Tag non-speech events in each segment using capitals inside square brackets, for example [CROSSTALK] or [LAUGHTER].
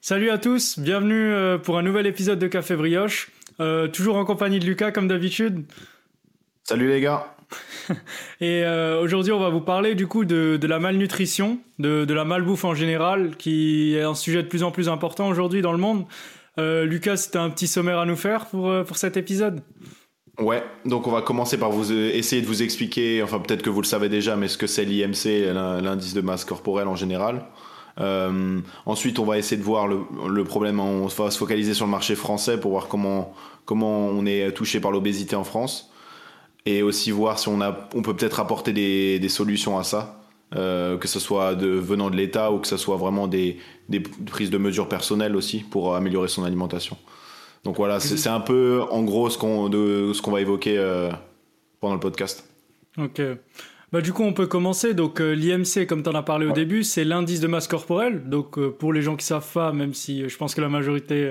Salut à tous, bienvenue euh, pour un nouvel épisode de Café Brioche. Euh, toujours en compagnie de Lucas comme d'habitude. Salut les gars. [LAUGHS] Et euh, aujourd'hui, on va vous parler du coup de, la malnutrition, de, de, la malbouffe en général, qui est un sujet de plus en plus important aujourd'hui dans le monde. Lucas, c'était un petit sommaire à nous faire pour, pour cet épisode? Ouais, donc on va commencer par vous essayer de vous expliquer, enfin peut-être que vous le savez déjà, mais ce que c'est l'IMC, l'indice de masse corporelle en général. Euh, ensuite, on va essayer de voir le, problème. On va se focaliser sur le marché français pour voir comment comment on est touché par l'obésité en France et aussi voir si on a on peut peut-être apporter des, des, solutions à ça. Euh, que ce soit de, venant de l'État ou que ce soit vraiment des, des, prises de mesures personnelles aussi pour améliorer son alimentation. Donc voilà, c'est un peu en gros ce qu'on qu'on va évoquer euh, pendant le podcast. Ok. Bah, du coup, on peut commencer. Donc, euh, l'IMC, comme tu en as parlé au début, c'est l'indice de masse corporelle. Donc, euh, pour les gens qui savent pas, même si euh, je pense que la majorité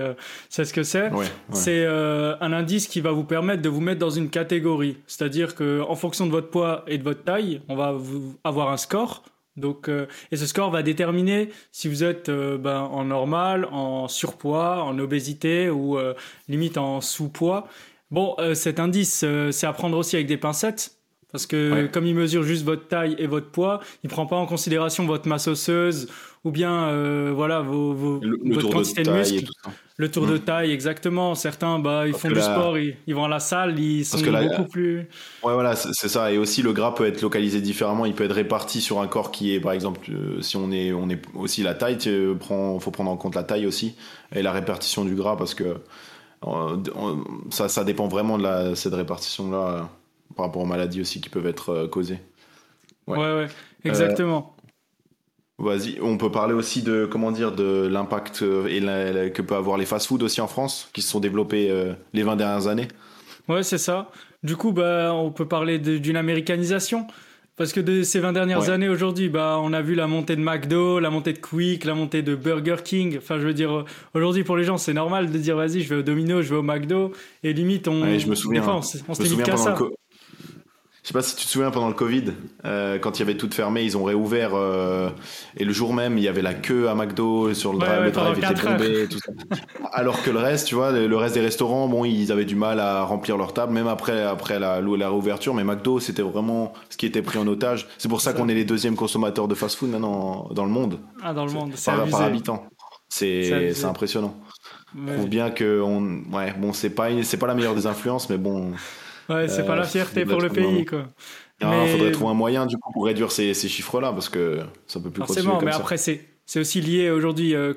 sait ce que c'est, c'est un indice qui va vous permettre de vous mettre dans une catégorie. C'est-à-dire que en fonction de votre poids et de votre taille, on va vous avoir un score. Donc, et ce score va déterminer si vous êtes ben, en normal, en surpoids, en obésité ou limite en sous-poids. Bon, cet indice, c'est à prendre aussi avec des pincettes parce que comme il mesure juste votre taille et votre poids, il prend pas en considération votre masse osseuse ou bien euh, voilà vos, vos votre quantité de, muscles. Le tour de mmh. taille, exactement. Certains, bah, ils font du sport, ils, vont à la salle, ils sont beaucoup plus. Ouais, voilà, c'est ça. Et aussi, le gras peut être localisé différemment. Il peut être réparti sur un corps qui est, par exemple, euh, si on est, on est aussi la taille, il faut prendre en compte la taille aussi et la répartition du gras parce que euh, ça, ça dépend vraiment de la, cette répartition-là par rapport aux maladies aussi qui peuvent être euh, causées. Ouais, ouais, exactement. Euh, vas-y, on peut parler aussi de comment dire de l'impact euh, et que peut avoir les fast-foods aussi en France, qui se sont développés les 20 dernières années. Ouais, c'est ça. Du coup, bah, on peut parler d'une américanisation. Parce que de ces 20 dernières années aujourd'hui, bah, on a vu la montée de McDo, la montée de Quick, la montée de Burger King. Enfin, je veux dire, aujourd'hui pour les gens, c'est normal de dire vas-y, je vais au Domino, je vais au McDo. Et limite, on. je me souviens. on, se limite qu'à ça. Je sais pas si tu te souviens pendant le Covid, euh, quand il y avait tout fermé, ils ont réouvert euh, et le jour même il y avait la queue à McDo sur le, drive, le drive était tombé, tout ça. Alors que le reste, tu vois, le reste des restaurants, bon, ils avaient du mal à remplir leur table, même après après la, la réouverture. Mais McDo, c'était vraiment ce qui était pris en otage. C'est pour ça, qu'on est les deuxièmes consommateurs de fast-food maintenant dans le monde. Ah, dans le monde, par, par, habitant. C'est impressionnant. Ouais. Prouve bien que on, ouais, bon, c'est pas c'est pas la meilleure des influences, mais bon. Ouais, c'est pas la euh, fierté pour le pays, quoi. Il mais... faudrait trouver un moyen du coup pour réduire ces, ces chiffres-là parce que ça peut plus Forcément, continuer comme mais après c'est aussi lié aujourd'hui, euh,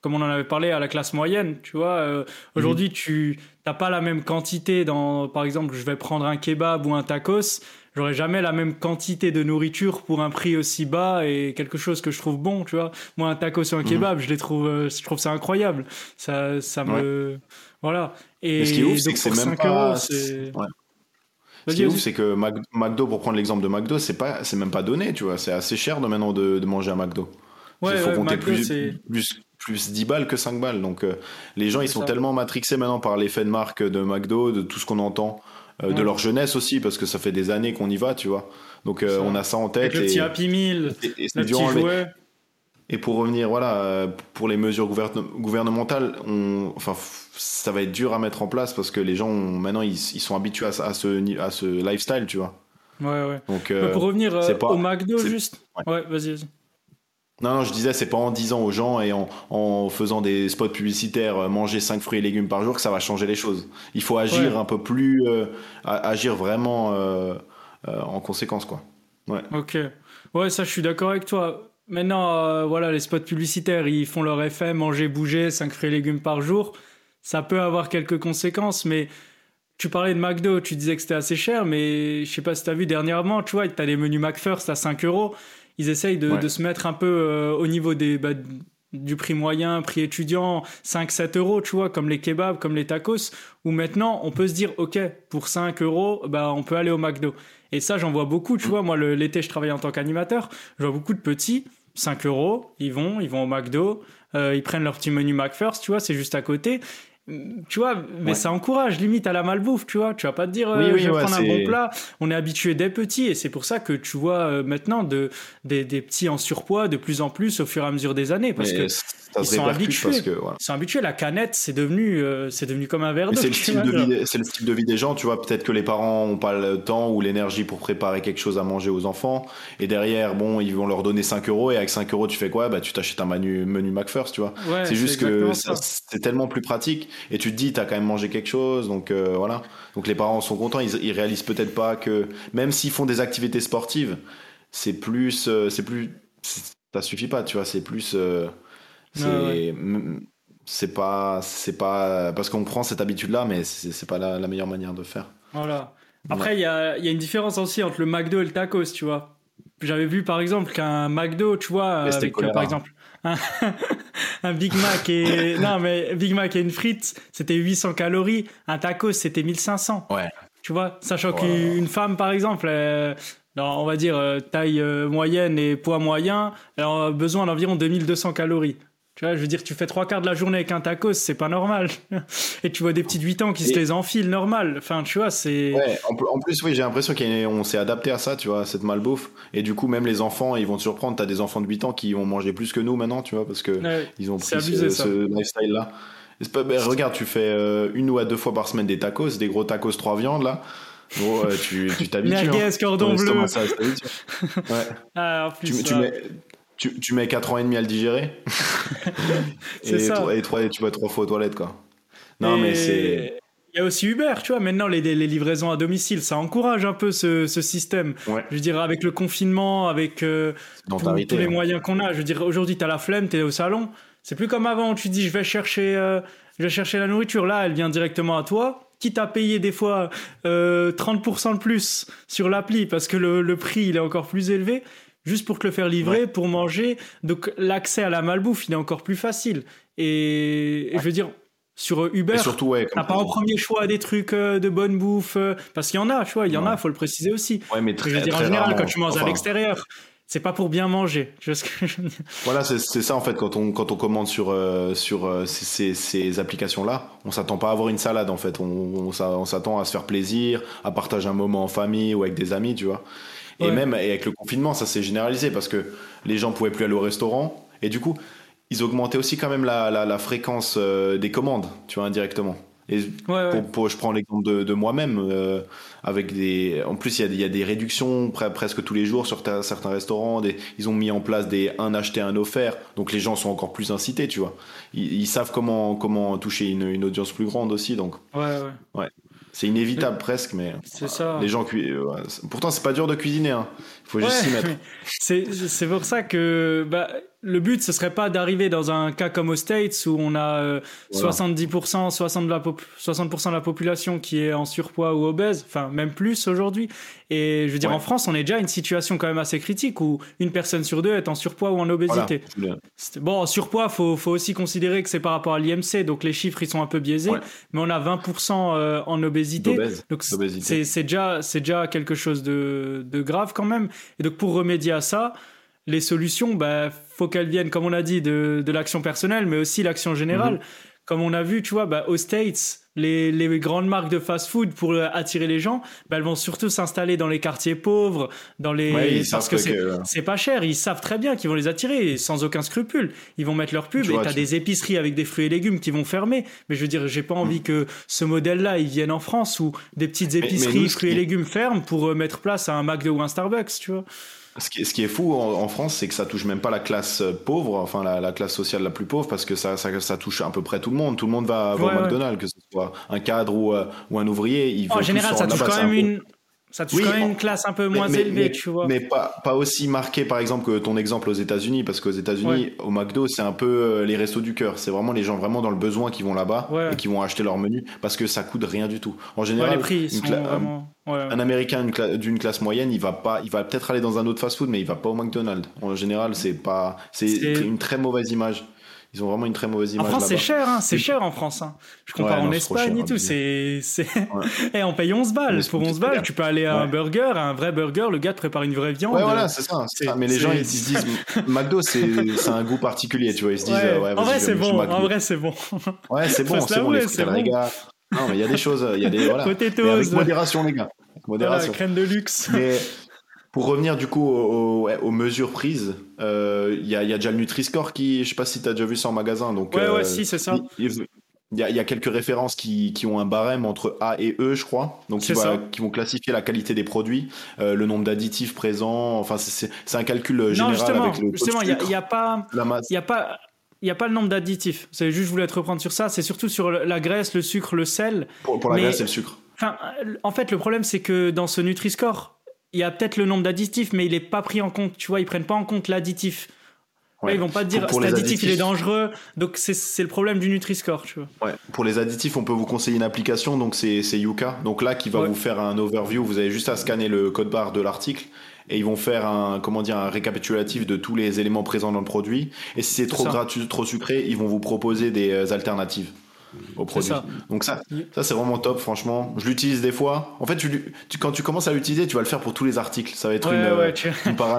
comme on en avait parlé, à la classe moyenne. Tu vois, euh, aujourd'hui mhm. tu n'as pas la même quantité dans, par exemple, je vais prendre un kebab ou un tacos. J'aurais jamais la même quantité de nourriture pour un prix aussi bas et quelque chose que je trouve bon, tu vois. Moi, un tacos ou un mhm. kebab, je les trouve, je trouve ça incroyable. Ça, ça me, voilà. Et, ce qui est ouf, c'est que c'est même pas. Euros, ce qui est ouf, c'est que McDo, pour prendre l'exemple de McDo, c'est pas, c'est même pas donné, tu vois. C'est assez cher de maintenant de, manger à McDo. Ouais, Il faut compter plus, plus, plus 10 balles que 5 balles. Donc, euh, les gens, ils sont tellement matrixés maintenant par l'effet de marque de McDo, de tout ce qu'on entend, euh, de leur jeunesse aussi, parce que ça fait des années qu'on y va, tu vois. Donc, euh, on a ça en tête. Avec le petit Happy Meal, et, et le petit jouet. Et pour revenir, voilà, pour les mesures gouvernementales, on, enfin, ça va être dur à mettre en place parce que les gens, maintenant, ils, sont habitués à, à, ce, à ce lifestyle, tu vois. Ouais, ouais. Donc, euh, pour revenir euh, au McDo, juste. Ouais, vas-y, vas-y. Non, non, je disais, c'est pas en disant aux gens et en, en faisant des spots publicitaires, euh, manger 5 fruits et légumes par jour, que ça va changer les choses. Il faut agir un peu plus, agir vraiment en conséquence, quoi. Ouais. Ok. Ouais, ça, je suis d'accord avec toi. Maintenant, voilà, les spots publicitaires, ils font leur effet, manger, bouger, 5 fruits et légumes par jour ça peut avoir quelques conséquences, mais tu parlais de McDo, tu disais que c'était assez cher, mais je sais pas si tu as vu dernièrement, tu vois, tu as les menus McFirst à 5 euros. Ils essayent de, se mettre un peu euh, au niveau des, bah, du prix moyen, prix étudiant, 5-7 euros, tu vois, comme les kebabs, comme les tacos, où maintenant on peut se dire, ok, pour 5 euros, bah, on peut aller au McDo. Et ça, j'en vois beaucoup, tu vois, moi l'été, je travaille en tant qu'animateur, je vois beaucoup de petits, 5 euros, ils vont, ils vont au McDo, euh, ils prennent leur petit menu McFirst, tu vois, c'est juste à côté. Tu vois, mais ça encourage limite à la malbouffe, tu vois. Tu vas pas te dire, euh, je vais prendre un bon plat. On est habitué des petits et c'est pour ça que tu vois euh, maintenant de, des, des, petits en surpoids de plus en plus au fur et à mesure des années parce que ils sont habitués. Que, Ils sont habitués. La canette, c'est devenu, euh, c'est devenu comme un verre d'eau. C'est le, style de vie, c'est le style de vie des gens, tu vois. Peut-être que les parents ont pas le temps ou l'énergie pour préparer quelque chose à manger aux enfants. Et derrière, bon, ils vont leur donner 5 euros et avec 5 euros, tu fais quoi? Bah, tu t'achètes un menu, menu McFirst, tu vois. c'est juste que c'est tellement plus pratique et tu te dis, tu as quand même mangé quelque chose, donc euh, voilà. Donc les parents sont contents, ils, ils réalisent peut-être pas que même s'ils font des activités sportives, c'est plus, euh, c'est plus, ça suffit pas, tu vois, c'est plus, euh, c'est pas, c'est pas parce qu'on prend cette habitude-là, mais c'est pas la, meilleure manière de faire. Voilà. Après, il y, a, y a une différence aussi entre le McDo et le tacos, tu vois. J'avais vu par exemple qu'un McDo, tu vois, avec, par exemple [LAUGHS] un, Big Mac et non mais Big Mac et une frite, c'était 800 calories. Un tacos, c'était 1500. Ouais. Tu vois, sachant qu'une femme, par exemple, euh, on va dire euh, taille euh, moyenne et poids moyen, elle a besoin d'environ 2200 calories. Tu vois, je veux dire, tu fais trois quarts de la journée avec un tacos, c'est pas normal. [LAUGHS] Et tu vois des petites 8 ans qui se les enfilent normal. Enfin, tu vois, c'est. Ouais, en, plus, oui, j'ai l'impression qu'on s'est adapté à ça, tu vois, cette malbouffe. Et du coup, même les enfants, ils vont te surprendre. T'as des enfants de 8 ans qui vont manger plus que nous maintenant, tu vois, parce que ils ont pris ce, lifestyle-là. Ben, regarde, tu fais euh, une ou à deux fois par semaine des tacos, des gros tacos trois viandes, là. Bon, tu t'habitues. Merguez, hein. cordon bleu. [LAUGHS] ouais. Ah, en plus, tu, mets, tu, tu, mets 4 ans et demi à le digérer. [LAUGHS] et, ça. et, trois, tu vas trois fois aux toilettes, quoi. Non, mais c'est. Il y a aussi Uber, tu vois. Maintenant, les, les, livraisons à domicile, ça encourage un peu ce, ce système. Je veux dire, avec le confinement, avec euh, tous les hein. moyens qu'on a. Je veux dire, aujourd'hui, tu as la flemme, tu es au salon. C'est plus comme avant tu dis, je vais chercher, euh, je vais chercher la nourriture. Là, elle vient directement à toi. Quitte à payer des fois euh, 30% de plus sur l'appli parce que le, le prix, il est encore plus élevé juste pour te le faire livrer, pour manger. Donc l'accès à la malbouffe, il est encore plus facile. Et, je veux dire, sur Uber, surtout, ouais, t'as pas en premier choix des trucs euh, de bonne bouffe, euh, parce qu'il y en a, tu vois, il y en a, faut le préciser aussi. Ouais, mais très, je veux dire, en général, quand tu manges à l'extérieur, c'est pas pour bien manger. Je ce que je Voilà, c'est ça en fait quand on quand on commande sur euh, sur ces, ces, applications là, on s'attend pas à avoir une salade en fait. On, on s'attend à se faire plaisir, à partager un moment en famille ou avec des amis, tu vois. Et même avec le confinement, ça s'est généralisé parce que les gens pouvaient plus aller au restaurant. Et du coup, ils augmentaient aussi quand même la, la, fréquence euh, des commandes, tu vois, indirectement. Et pour, je prends l'exemple de, de moi-même, euh, avec des, en plus il y, y, a des réductions presque tous les jours sur certains restaurants. Des, ils ont mis en place des un acheté un offert, donc les gens sont encore plus incités, tu vois. Ils, ils savent comment comment toucher une, une, audience plus grande aussi, donc. Ouais, ouais. ouais. C'est inévitable presque, mais c'est ça. Les gens cuisinent. Euh, pourtant, c'est pas dur de cuisiner. Hein. Il faut juste s'y [LAUGHS] mettre. C'est pour ça que bah, le but, ce serait pas d'arriver dans un cas comme aux States où on a 70%, euh, 60%, de la 60 de la population qui est en surpoids ou obèse, enfin même plus aujourd'hui. Et je veux dire, en France, on est déjà une situation quand même assez critique où une personne sur deux est en surpoids ou en obésité. Bon, en surpoids, faut, faut aussi considérer que c'est par rapport à l'IMC, donc les chiffres ils sont un peu biaisés, mais on a 20% euh, en obésité. Donc c'est déjà, déjà quelque chose de, de grave quand même. Et donc pour remédier à ça, les solutions, bah, faut qu'elles viennent, comme on a dit, de, de l'action personnelle, mais aussi l'action générale. Mhm. Comme on a vu, tu vois, bah, aux States, les, les grandes marques de fast-food pour attirer les gens, bah, elles vont surtout s'installer dans les quartiers pauvres, dans les parce que c'est pas cher. Ils savent très bien qu'ils vont les attirer sans aucun scrupule. Ils vont mettre leur pub et t'as des épiceries avec des fruits et légumes qui vont fermer. Mais je veux dire, j'ai pas envie mm. que ce modèle-là il vienne en France où des petites épiceries fruits et légumes ferment pour euh, mettre place à un McDo ou un Starbucks, tu vois. Ce qui, ce qui, est fou en, France, c'est que ça touche même pas la classe euh, pauvre, enfin la, classe sociale la plus pauvre, parce que ça, ça, ça, touche à peu près tout le monde. Tout le monde va, au McDonald's, que ce soit un cadre ou, euh, ou un ouvrier. Il en général, ça touche quand même une, ça touche quand même une classe un peu moins élevée, tu vois. Mais pas, pas aussi marqué, par exemple, que ton exemple aux États-Unis, parce qu'aux États-Unis, au McDo, c'est un peu euh, les restos du cœur. C'est vraiment les gens vraiment dans le besoin qui vont là-bas et qui vont acheter leur menu parce que ça coûte rien du tout. En général, les prix, un Américain d'une classe moyenne, il va pas, il va peut-être aller dans un autre fast-food, mais il va pas au McDonald's. En général, c'est pas, c'est une très mauvaise image. Ils ont vraiment une très mauvaise image. En France, c'est cher, hein, c'est cher en France. Hein. Je compare en Espagne et tout, c'est. Et [LAUGHS] on paye 11 balles. Pour 11 balles, tu peux aller à un burger, à un vrai burger, le gars te prépare une vraie viande. Ouais, voilà, c'est ça, Mais les gens, ils se disent, [LAUGHS] McDo, c'est un goût particulier, tu vois. Ils se disent, ouais, en vrai, c'est bon. [LAUGHS] En vrai, c'est bon. Ouais, c'est bon, c'est bon, les les gars. Non, mais il y a des choses, il y a des. Voilà. avec modération, les gars. Modération. crème de luxe. Mais pour revenir du coup aux, mesures prises, euh, il y, a, déjà le Nutri-Score qui, je sais pas si tu as déjà vu ça en magasin. Donc, ouais, ouais, euh, si, c'est ça. Il y, a, quelques références qui, ont un barème entre A et E, je crois, donc qui, qui, vont classifier la qualité des produits, euh, le nombre d'additifs présents. Enfin, c'est un calcul général justement, avec le justement, il n'y a, pas, il a pas, il n'y a pas le nombre d'additifs. C'est juste, je voulais te reprendre sur ça. C'est surtout sur la graisse, le sucre, le sel. Pour, la graisse et le sucre. En fait, le problème, c'est que dans ce Nutri-Score, il y a peut-être le nombre d'additifs, mais il n'est pas pris en compte. Tu vois, ils prennent pas en compte l'additif. Ouais. Ils vont pas te dire cet additif il est dangereux, donc c'est le problème du Nutri-Score, tu vois. Ouais. Pour les additifs, on peut vous conseiller une application, donc c'est Yuka. Donc là, qui va vous faire un overview. Vous avez juste à scanner le code barre de l'article et ils vont faire un comment dire un récapitulatif de tous les éléments présents dans le produit. Et si c'est trop gras, trop sucré, ils vont vous proposer des euh, alternatives au produit. Donc ça, ça c'est vraiment top, franchement. Je l'utilise des fois. En fait, tu, quand tu commences à l'utiliser, tu vas le faire pour tous les articles. Ça va être une, ouais,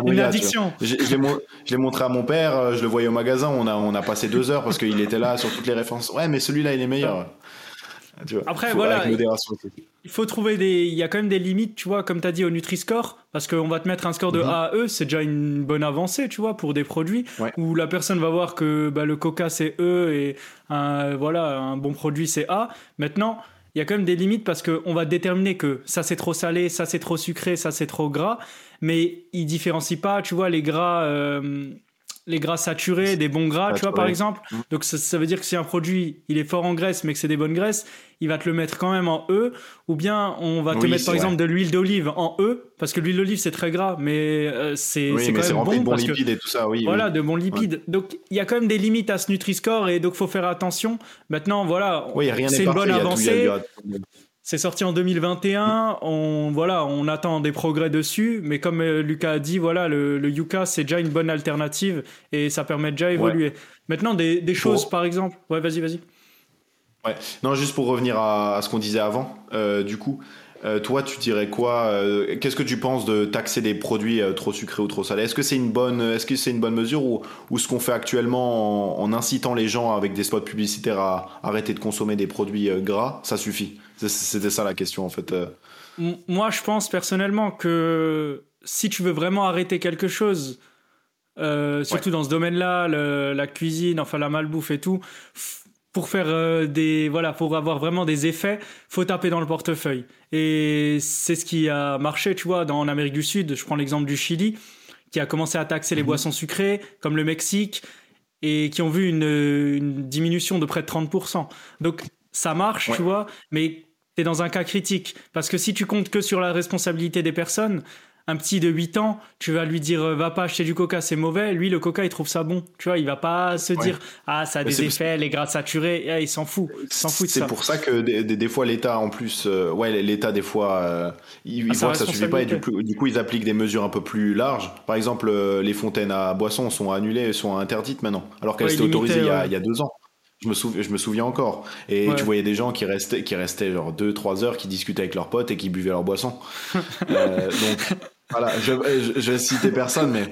une, addiction. Je, je l'ai montré à mon père, euh, je le voyais au magasin, on a, on a passé deux heures parce qu'il était là sur toutes les références. Ouais, mais celui-là, il est meilleur. Après, voilà. Il faut trouver des. Il y a quand même des limites, tu vois, comme tu as dit au Nutri-Score, parce qu'on va te mettre un score de mhm. A à E, c'est déjà une bonne avancée, tu vois, pour des produits où la personne va voir que bah, le Coca c'est E et un, voilà, un bon produit c'est A. Maintenant, il y a quand même des limites parce qu'on va déterminer que ça c'est trop salé, ça c'est trop sucré, ça c'est trop gras, mais il différencie pas, tu vois, les gras. Euh, les gras saturés, des bons gras, tu vois, par exemple. Mm. Donc, ça, veut dire que si un produit, il est fort en graisse, mais que c'est des bonnes graisses, il va te le mettre quand même en E. Ou bien, on va te mettre, par exemple, de l'huile d'olive en E, parce que l'huile d'olive, c'est très gras, mais euh, c'est quand même bon. de bons lipides et tout ça, oui. Voilà, de bons lipides. Donc, il y a quand même des limites à ce Nutri-Score, et donc, faut faire attention. Maintenant, voilà, c'est une bonne avancée. C'est sorti en 2021. On voilà, on attend des progrès dessus, mais comme euh, Lucas a dit, voilà, le, Yuka c'est déjà une bonne alternative et ça permet déjà d'évoluer. Maintenant, des, choses, par exemple. Ouais, vas-y, vas-y. Ouais. Non, juste pour revenir à, ce qu'on disait avant. Euh, du coup, euh, toi, tu dirais quoi Qu'est-ce que tu penses de taxer des produits trop sucrés ou trop salés? Est-ce que c'est une bonne, est-ce que c'est une bonne mesure ou, ou ce qu'on fait actuellement en, incitant les gens avec des spots publicitaires à arrêter de consommer des produits gras, ça suffit? C'était ça la question en fait. Euh. Moi, je pense personnellement que si tu veux vraiment arrêter quelque chose, euh, surtout dans ce domaine-là, la cuisine, enfin la malbouffe et tout, pour faire euh, des voilà, pour avoir vraiment des effets, faut taper dans le portefeuille. Et c'est ce qui a marché, tu vois, dans en Amérique du Sud. Je prends l'exemple du Chili, qui a commencé à taxer les mhm. boissons sucrées, comme le Mexique, et qui ont vu une, une diminution de près de 30%. Donc ça marche, tu vois, mais dans un cas critique. Parce que si tu comptes que sur la responsabilité des personnes, un petit de 8 ans, tu vas lui dire euh, va pas acheter du coca, c'est mauvais. Lui, le coca, il trouve ça bon. Tu vois, il va pas se dire ah, ça a des effets, les gras saturés. il s'en fout. s'en fout C'est pour ça que des, des, fois, l'État, en plus, euh, ouais, l'État, des fois, euh, il, ah, voit que ça suffit pas et du coup, du coup, ils appliquent des mesures un peu plus larges. Par exemple, les fontaines à boissons sont annulées, sont interdites maintenant, alors qu'elles étaient autorisées il y, a, il y a deux ans. Je me, je me souviens encore. Et tu voyais des gens qui restaient, qui restaient genre 2-3 heures, qui discutaient avec leurs potes et qui buvaient leur boisson. [LAUGHS] euh, donc, voilà, je, je, vais citer personne, mais.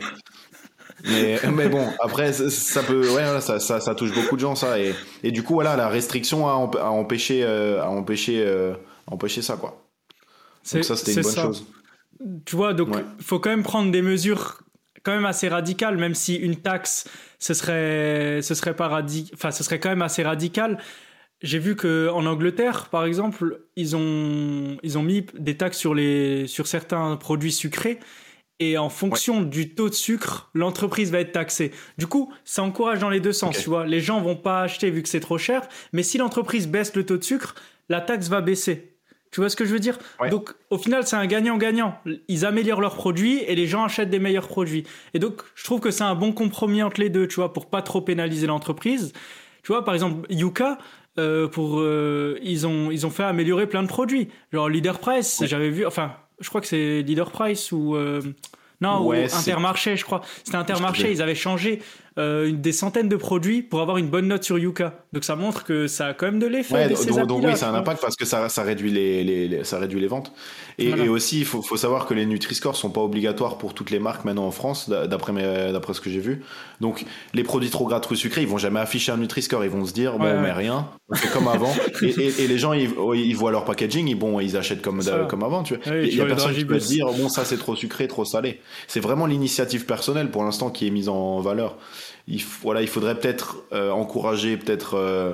Mais, mais bon, après, ça peut, ouais, ça, ça, ça, touche beaucoup de gens, ça. Et, et du coup, voilà, la restriction a, a empêché, euh, a empêché, euh, empêché ça, quoi. Donc ça, c'était une bonne chose. Tu vois, donc, il faut quand même prendre des mesures quand même assez radicales, même si une taxe ce serait, ce serait pas enfin, ce serait quand même assez radical. J'ai vu que en Angleterre, par exemple, ils ont, ils ont mis des taxes sur les, sur certains produits sucrés. Et en fonction du taux de sucre, l'entreprise va être taxée. Du coup, ça encourage dans les deux sens, tu vois. Les gens vont pas acheter vu que c'est trop cher, mais si l'entreprise baisse le taux de sucre, la taxe va baisser. Tu vois ce que je veux dire? Donc, au final, c'est un gagnant-gagnant. Ils améliorent leurs produits et les gens achètent des meilleurs produits. Et donc, je trouve que c'est un bon compromis entre les deux, tu vois, pour pas trop pénaliser l'entreprise. Tu vois, par exemple, Yuka, euh, pour, euh, ils, ont, ils ont fait améliorer plein de produits. Genre Leader Price, j'avais vu, enfin, je crois que c'est Leader Price ou. Euh, non, ou Intermarché, je crois. C'était Intermarché, ils avaient changé euh, des centaines de produits pour avoir une bonne note sur Yuka. Donc ça montre que ça a quand même de l'effet. donc, donc oui, ça a un impact parce que ça, ça réduit les, les, ça réduit les ventes. Et, et aussi, il faut, faut, savoir que les Nutri-Score sont pas obligatoires pour toutes les marques maintenant en France, d'après ce que j'ai vu. Donc les produits trop gras, trop sucrés, ils vont jamais afficher un Nutri-Score. Ils vont se dire, bon, on met rien, c'est comme avant. [LAUGHS] et, et, les gens, ils, ils, voient leur packaging, ils, bon, ils achètent comme, comme avant. Tu vois. il y a personne qui peut dire, bon, ça c'est trop sucré, trop salé. C'est vraiment l'initiative personnelle pour l'instant qui est mise en valeur. Il, voilà, il faudrait peut-être euh, encourager peut-être euh,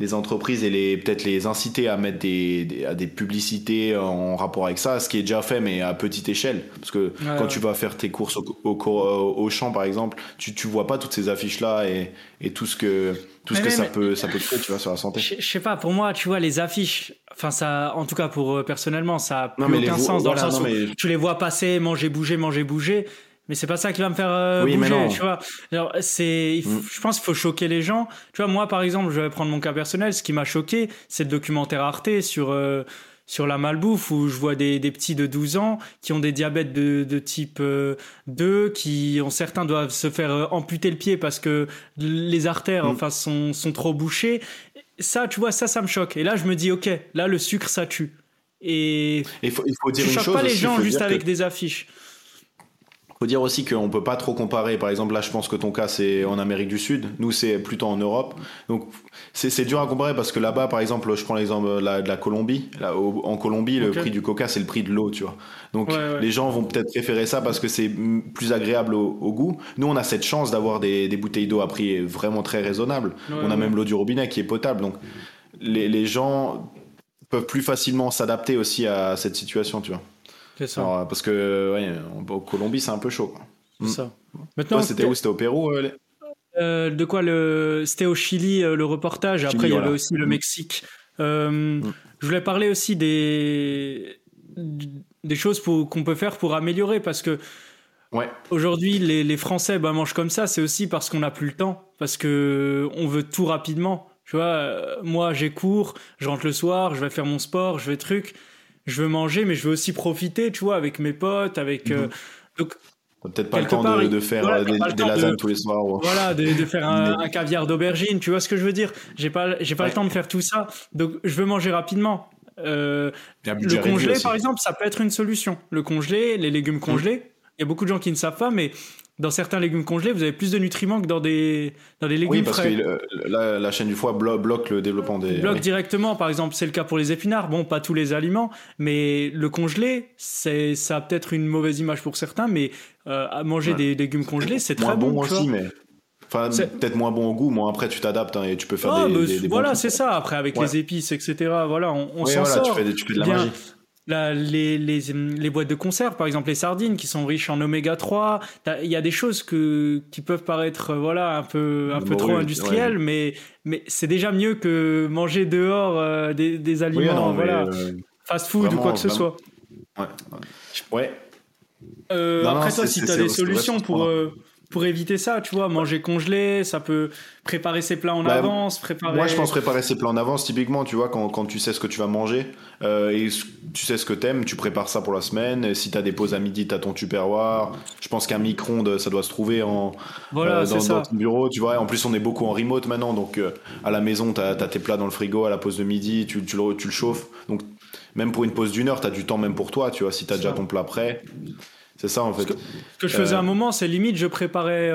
les entreprises et les peut-être les inciter à mettre des, à des publicités en rapport avec ça, ce qui est déjà fait mais à petite échelle. Parce que quand tu vas faire tes courses au, au, champ par exemple, tu tu vois pas toutes ces affiches là et, et tout ce que tout ce que ça peut ça peut créer tu vois sur la santé. Je, sais pas pour moi tu vois les affiches enfin ça en tout cas pour euh, personnellement ça a plus aucun sens dans le sens où tu les vois passer manger bouger manger bouger mais c'est pas ça qui va me faire euh, bouger, tu vois. Alors, c'est, mm. je pense qu'il faut choquer les gens. Tu vois, moi, par exemple, je vais prendre mon cas personnel. Ce qui m'a choqué, c'est le documentaire Arte sur, euh, sur la malbouffe où je vois des, des, petits de 12 ans qui ont des diabètes de, de type 2, euh, qui ont certains doivent se faire amputer le pied parce que les artères, mm. enfin, sont, sont trop bouchées. Ça, tu vois, ça, ça me choque. Et là, je me dis, ok, là, le sucre, ça tue. Et il faut, il faut dire je choque pas les gens juste avec des affiches faut dire aussi qu'on peut pas trop comparer. Par exemple, là, je pense que ton cas, c'est en Amérique du Sud. Nous, c'est plutôt en Europe. Donc, c'est dur à comparer parce que là-bas, par exemple, je prends l'exemple de la Colombie. Là, en Colombie, le prix du coca, c'est le prix de l'eau, tu vois. Donc, les gens vont peut-être préférer ça parce que c'est plus agréable au, goût. Nous, on a cette chance d'avoir des, des, bouteilles d'eau à prix vraiment très raisonnable. on a même l'eau du robinet qui est potable. Donc, les, les gens peuvent plus facilement s'adapter aussi à cette situation, tu vois. Euh, parce que, ouais, en Colombie, c'est un peu chaud. C'est ça. Mm. Maintenant, c'était où? C'était au Pérou euh, euh, de quoi le C'était au Chili le reportage. Après, il y avait aussi le Mexique. Mm. Je voulais parler aussi des des choses qu'on peut faire pour améliorer parce que ouais. aujourd'hui les, les, Français bah, mangent comme ça. C'est aussi parce qu'on n'a plus le temps, parce que on veut tout rapidement. Tu vois, moi j'ai cours, je rentre le soir, je vais faire mon sport, je vais truc je veux manger, mais je veux aussi profiter, tu vois, avec mes potes, avec. Euh, mhm. donc, peut-être pas le temps de, faire euh, des, lasagnes tous les soirs. Voilà, de, faire un, caviar d'aubergine, tu vois ce que je veux dire? J'ai pas, j'ai pas le temps de faire tout ça, donc je veux manger rapidement. Euh, le congelé, par exemple, ça peut être une solution. Le congelé, les légumes congelés. Il y a beaucoup de gens qui ne savent pas, mais dans certains légumes congelés, vous avez plus de nutriments que dans des, dans des légumes oui, parce que la, chaîne du foie bloque le développement des. Bloque directement, par exemple, c'est le cas pour les épinards. Bon, pas tous les aliments, mais le congelé, c'est, ça a peut-être une mauvaise image pour certains, mais euh, à manger des légumes congelés, c'est très bon. bon aussi, mais. Enfin, peut-être moins bon au goût, mais après tu t'adaptes hein, et tu peux faire ah, des, Voilà, c'est ça. Après, avec les épices, etc. Voilà, on, on s'en sort. Tu fais, tu fais de la magie les, les, les, boîtes de conserve, par exemple les sardines qui sont riches en oméga 3, il y a des choses que, qui peuvent paraître voilà, un peu, un peu trop industrielles, mais, mais c'est déjà mieux que manger dehors euh, des, des, aliments voilà, euh, fast food ou quoi que ce soit. Ouais. ouais. Euh, après, toi, si tu as des solutions pour pour éviter ça, tu vois, manger congelé, ça peut préparer ses plats en bah, avance, préparer. Moi, je pense préparer ses plats en avance, typiquement, tu vois, quand, quand tu sais ce que tu vas manger euh, et tu sais ce que t'aimes, tu prépares ça pour la semaine. Si t'as des pauses à midi, t'as ton tupperware. Je pense qu'un micro-ondes, ça doit se trouver en voilà, euh, dans, dans, ton bureau, tu vois. En plus, on est beaucoup en remote maintenant, donc euh, à la maison, t'as as tes plats dans le frigo à la pause de midi, tu, tu, le, tu le chauffes. Donc même pour une pause d'une heure, t'as du temps même pour toi, tu vois. Si t'as déjà ton plat prêt. C'est ça en fait. Ce que, je faisais à un moment, c'est limite, je préparais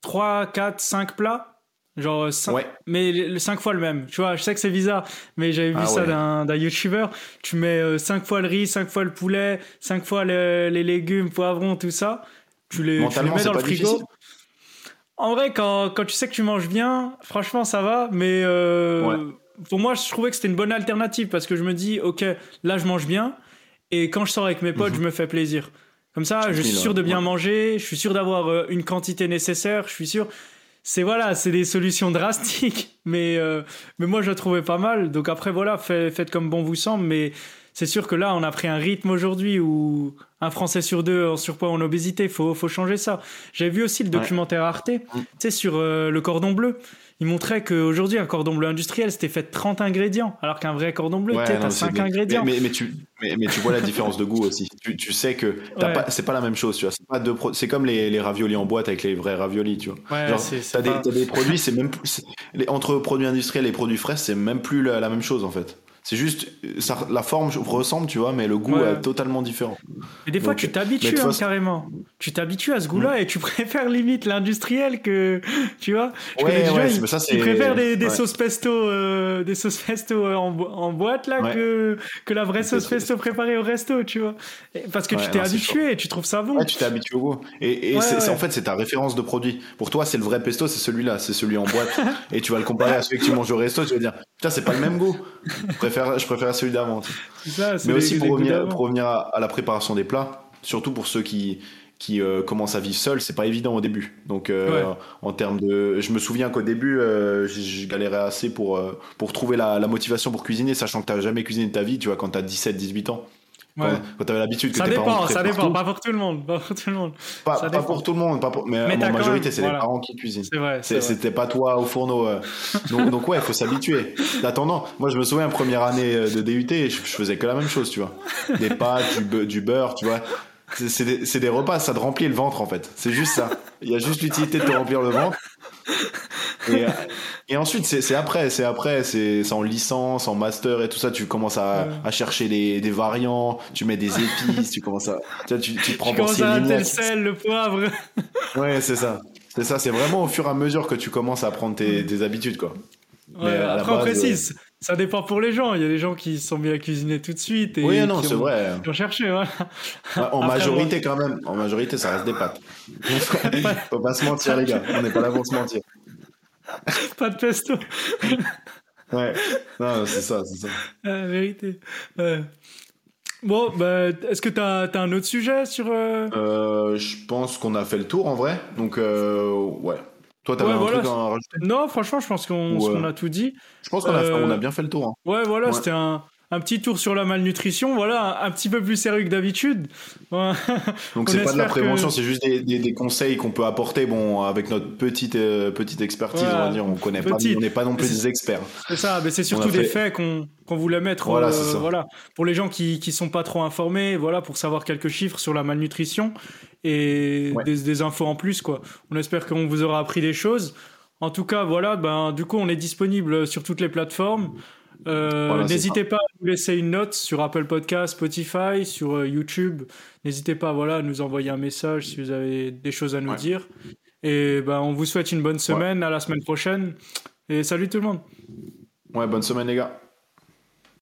3, 4, 5 plats. Genre 5, ouais. mais 5 fois le même. Tu vois, je sais que c'est bizarre, mais j'avais vu ah ça d'un YouTuber. Tu mets 5 euh, fois le riz, 5 fois le poulet, 5 fois les légumes, poivrons, tout ça. Tu les, tu les mets dans le frigo. En vrai, quand, quand, tu sais que tu manges bien, franchement, ça va. Mais euh, pour moi, je trouvais que c'était une bonne alternative parce que je me dis, ok, là, je mange bien. Et quand je sors avec mes potes, mhm. je me fais plaisir. Comme ça, je suis sûr de bien manger, je suis sûr d'avoir euh, une quantité nécessaire, je suis sûr. C'est voilà, c'est des solutions [LAUGHS] drastiques, mais euh, mais moi je le trouvais pas mal. Donc après voilà, faites, comme bon vous semble, mais c'est sûr que là, on a pris un rythme aujourd'hui où un Français sur deux en surpoids, en obésité, faut, faut changer ça. J'ai vu aussi le documentaire Arte, mm. tu sais, sur euh, le cordon bleu il montrait qu'aujourd'hui, un cordon bleu industriel, c'était fait de 30 ingrédients, alors qu'un vrai cordon bleu, ouais, t'as 5 ingrédients. Mais, mais, tu, mais, tu vois la différence de goût aussi. Tu, tu sais que c'est pas la même chose, tu vois. C'est comme les, les, raviolis en boîte avec les vrais raviolis, tu vois. Genre, t'as des, des, produits, c'est même plus. entre produits industriels et produits frais, c'est même plus la même chose, en fait. C'est juste, ça, la forme ressemble, tu vois, mais le goût est totalement différent. Et des fois, tu t'habitues hein, carrément. Tu t'habitues à ce goût-là mm. et tu [LAUGHS] préfères limite l'industriel que, tu vois. ouais, ouais, ils, ça, ils préfèrent des, des sauces pesto, euh, des sauces pesto euh, en, en boîte là que, que la vraie sauce pesto préparée au resto, tu vois. Parce que tu t'es habitué et tu trouves ça bon. Ouais, tu t'es habitué au goût. Et, et c'est, en fait, c'est ta référence de produit. Pour toi, c'est le vrai pesto, c'est celui-là, c'est celui en boîte. [LAUGHS] et tu vas le comparer à celui que tu manges au resto, tu vas dire, putain, c'est pas le même goût je préfère celui d'avant. Mais aussi pour revenir, pour revenir à, la préparation des plats, surtout pour ceux qui, qui euh, commencent à vivre seuls, c'est pas évident au début. Donc, euh, en termes de. Je me souviens qu'au début, euh, je galérais assez pour, pour trouver la, la, motivation pour cuisiner, sachant que tu jamais cuisiné de ta vie, tu vois, quand tu as 17-18 ans. Quand, quand tu avais l'habitude que ça tes dépend, parents ça dépend, pas pour tout le monde, pas pour tout le monde. Pas, pas pour tout le monde, pas pour, mais, en majorité, c'est les parents qui cuisinent. C'est vrai. C'était pas toi au fourneau. Euh. [LAUGHS] donc, donc, ouais, il faut s'habituer. Attendant, moi je me souviens première année euh, de DUT, je, je, faisais que la même chose, tu vois. Des pâtes, du, du beurre, tu vois. C'est des, des, repas, ça te remplit le ventre en fait. C'est juste ça. Il y a juste l'utilité de te remplir le ventre. Et, euh, et ensuite, c'est après, c'est après, c'est en licence, en master et tout ça, tu commences à, à chercher des, des, variants, tu mets des épices, tu commences à, tu, tu, tu prends tu pour à le sel, le poivre. ouais, c'est ça. C'est ça, c'est vraiment au fur et à mesure que tu commences à prendre tes, tes habitudes, quoi. Ouais, après, on précise, euh, ça dépend pour les gens. Il y a des gens qui sont mis à cuisiner tout de suite. Et oui, non, c'est vrai. Qui ont cherché, voilà. en majorité, quand même. En majorité, ça reste des pâtes. [LAUGHS] Faut pas se mentir, les gars. On n'est pas là pour se mentir. pas de pesto. ouais, non, c'est ça, c'est ça. La vérité. Bon, bah, est-ce que tu as, un autre sujet sur. Euh... Euh, je pense qu'on a fait le tour en vrai. Donc, euh, ouais. Toi, t'avais un truc à rajouter? Non, franchement, je pense qu'on a tout dit. Je pense qu'on a, a bien fait le tour. Hein. Ouais, voilà, c'était un, un petit tour sur la malnutrition, voilà, un petit peu plus sérieux que d'habitude. [LAUGHS] Donc c'est pas de la prévention, c'est juste des, des, conseils qu'on peut apporter, bon, avec notre petite euh, petite expertise, on va dire, on connaît pas, on n'est pas non plus des experts. C'est ça, mais c'est surtout des faits qu'on qu'on voulait mettre, voilà, euh, voilà, pour les gens qui qui sont pas trop informés, voilà, pour savoir quelques chiffres sur la malnutrition et des, des infos en plus, quoi. On espère qu'on vous aura appris des choses. En tout cas, voilà, ben du coup, on est disponible sur toutes les plateformes. Euh, n'hésitez pas à nous laisser une note sur Apple Podcast, Spotify, sur euh, YouTube. N'hésitez pas voilà, à nous envoyer un message si vous avez des choses à nous dire. Et ben, on vous souhaite une bonne semaine. À la semaine prochaine. Et salut tout le monde. Ouais, bonne semaine les gars.